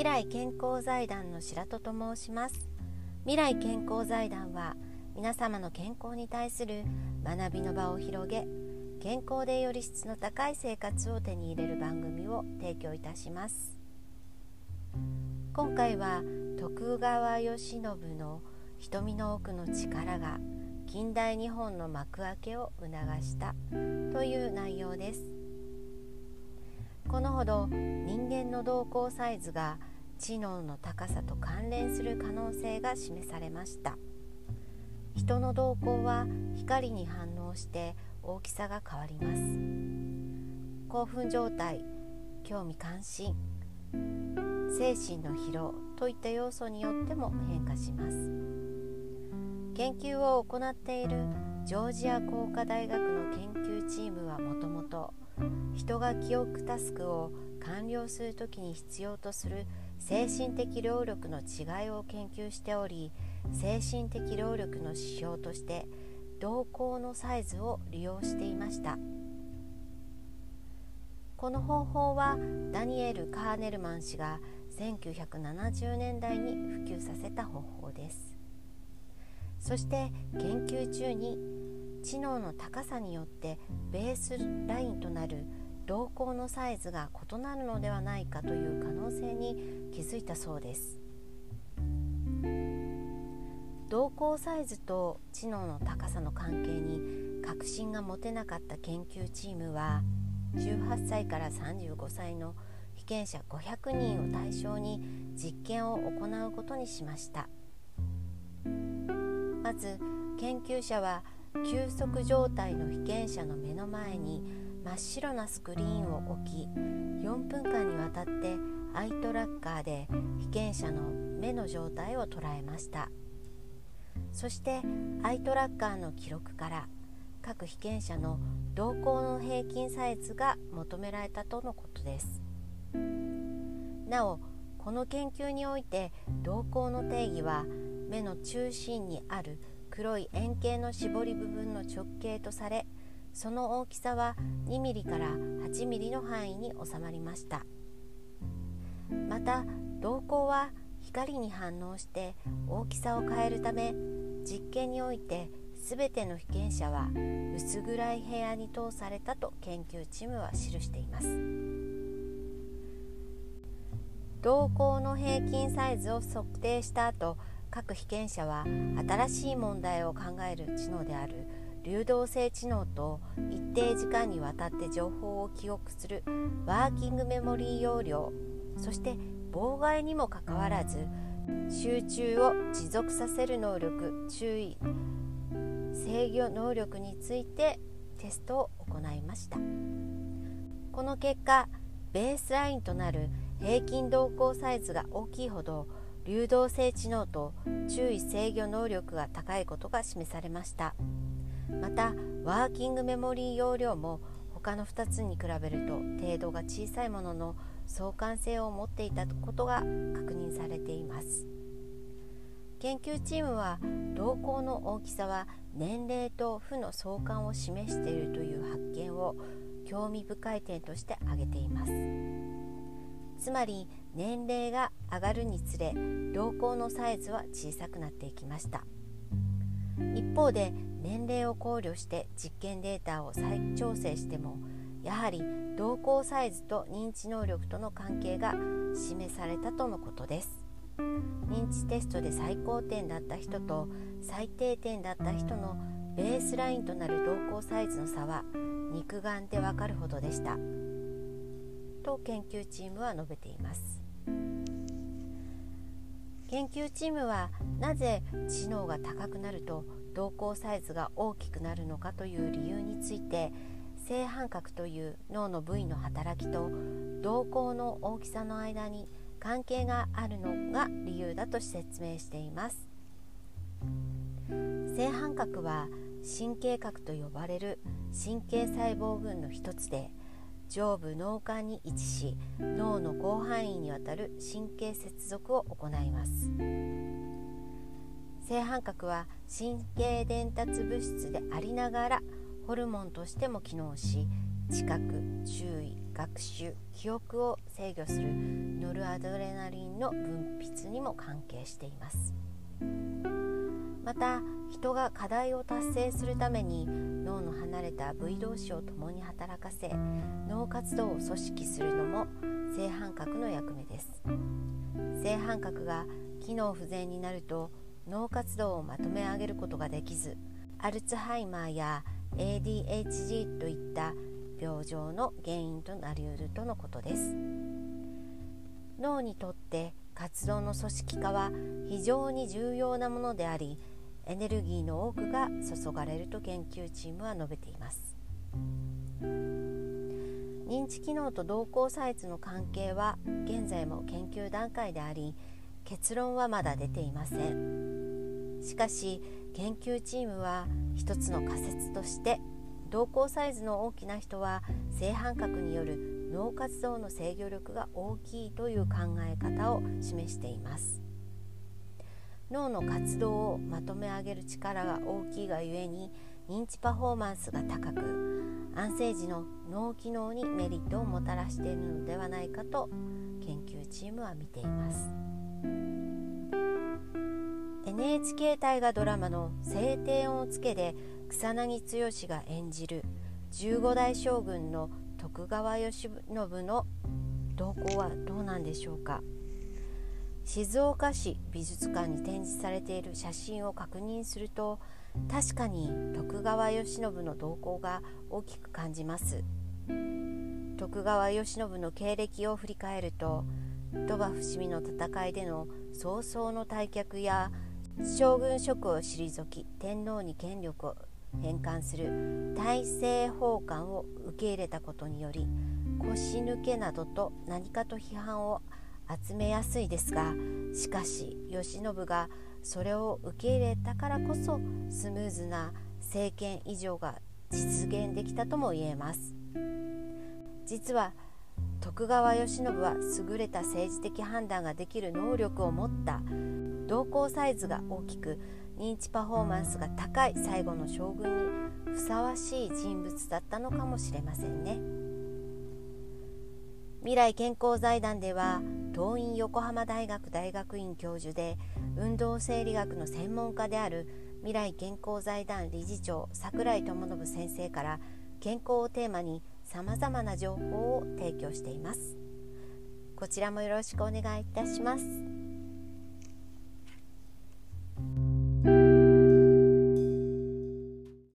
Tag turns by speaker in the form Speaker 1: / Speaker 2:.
Speaker 1: 未来健康財団の白戸と申します。未来健康財団は皆様の健康に対する学びの場を広げ健康でより質の高い生活を手に入れる番組を提供いたします。今回は徳川慶喜の瞳の奥の力が近代日本の幕開けを促したという内容です。このほど人間の瞳孔サイズが知能の高さと関連する可能性が示されました。人の瞳孔は光に反応して大きさが変わります。興奮状態興味関心精神の疲労といった要素によっても変化します。研究を行っているジョージア工科大学の研究チームはもともと人が記憶タスクを完了する時に必要とする精神的労力の違いを研究しており精神的労力の指標として瞳孔のサイズを利用していました。この方法はダニエル・カーネルマン氏が1970年代に普及させた方法です。そして研究中に知能の高さによってベースラインとなる瞳孔のサイズが異なるのではないかという可能性に気づいたそうです瞳孔サイズと知能の高さの関係に確信が持てなかった研究チームは18歳から35歳の被験者500人を対象に実験を行うことにしました。まず研究者は休息状態の被験者の目の前に真っ白なスクリーンを置き4分間にわたってアイトラッカーで被験者の目の状態を捉えました。そしてアイトラッカーの記録から各被験者の瞳孔の平均サイズが求められたとのことです。なおこの研究において瞳孔の定義は目の中心にある黒い円形の絞り部分の直径とされその大きさは 2mm から 8mm の範囲に収まりました。また瞳孔は光に反応して大きさを変えるため実験において全ての被験者は薄暗い部屋に通されたと研究チームは記しています。瞳孔の平均サイズを測定した後各被験者は新しい問題を考える知能である。流動性知能と一定時間にわたって情報を記憶するワーキングメモリー容量そして妨害にもかかわらず集中を持続させる能力注意制御能力についてテストを行いました。この結果ベースラインとなる平均動向サイズが大きいほど流動性知能と注意制御能力が高いことが示されました。またワーキングメモリー容量も他の2つに比べると程度が小さいものの相関性を持っていたことが確認されています。研究チームは瞳孔の大きさは年齢と負の相関を示しているという発見を興味深い点として挙げています。つまり年齢が上がるにつれ瞳孔のサイズは小さくなっていきました。一方で年齢を考慮して実験データを再調整してもやはり瞳孔サイズと認知能力との関係が示されたとのことです。認知テストで最高点だった人と最低点だった人のベースラインとなる瞳孔サイズの差は肉眼でわかるほどでした。と研究チームは述べています。研究チームはなぜ知能が高くなると瞳孔サイズが大きくなるのかという理由について正反角という脳の部位の働きと瞳孔の大きさの間に関係があるのが理由だと説明しています。正反角は神経核と呼ばれる神経細胞群の一つで上部脳幹に位置し脳の広範囲にわたる神経接続を行います。正反角は神経伝達物質でありながらホルモンとしても機能し知覚注意学習記憶を制御するノルアドレナリンの分泌にも関係しています。また人が課題を達成するために脳の離れた部位同士を共に働かせ脳活動を組織するのも正反角の役目です。正反角が機能不全になると脳活動をまとめ上げることができずアルツハイマーや ADHD といった病状の原因となりうるとのことです。脳にとって活動の組織化は非常に重要なものでありエネルギーの多くが注がれると研究チームは述べています。認知機能と動向サイズの関係は現在も研究段階であり結論はまだ出ていません。しかし研究チームは一つの仮説として瞳孔サイズの大きな人は正反角による脳活動の制御力が大きいという考え方を示しています。脳の活動をまとめ上げる力が大きいがゆえに認知パフォーマンスが高く安静時の脳機能にメリットをもたらしているのではないかと研究チームは見ています。NHK 大河ドラマの「青天をつけ」で草薙剛が演じる15代将軍の徳川慶喜の動向はどうなんでしょうか？静岡市美術館に展示されている写真を確認すると確かに徳川慶喜の動向が大きく感じます。徳川慶喜の経歴を振り返ると鳥羽伏見の戦いでの早々の退却や将軍職を退き天皇に権力を返還する大政奉還を受け入れたことにより腰抜けなどと何かと批判を集めやすいですがしかし慶喜がそれを受け入れたからこそスムーズな政権移譲が実現できたとも言えます。実は徳川慶喜は優れた政治的判断ができる能力を持った動向サイズが大きく認知パフォーマンスが高い最後の将軍にふさわしい人物だったのかもしれませんね。未来健康財団では東院横浜大学大学院教授で運動生理学の専門家である未来健康財団理事長櫻井智信先生から健康をテーマにさまざまな情報を提供しています。こちらもよろしくお願いいたします。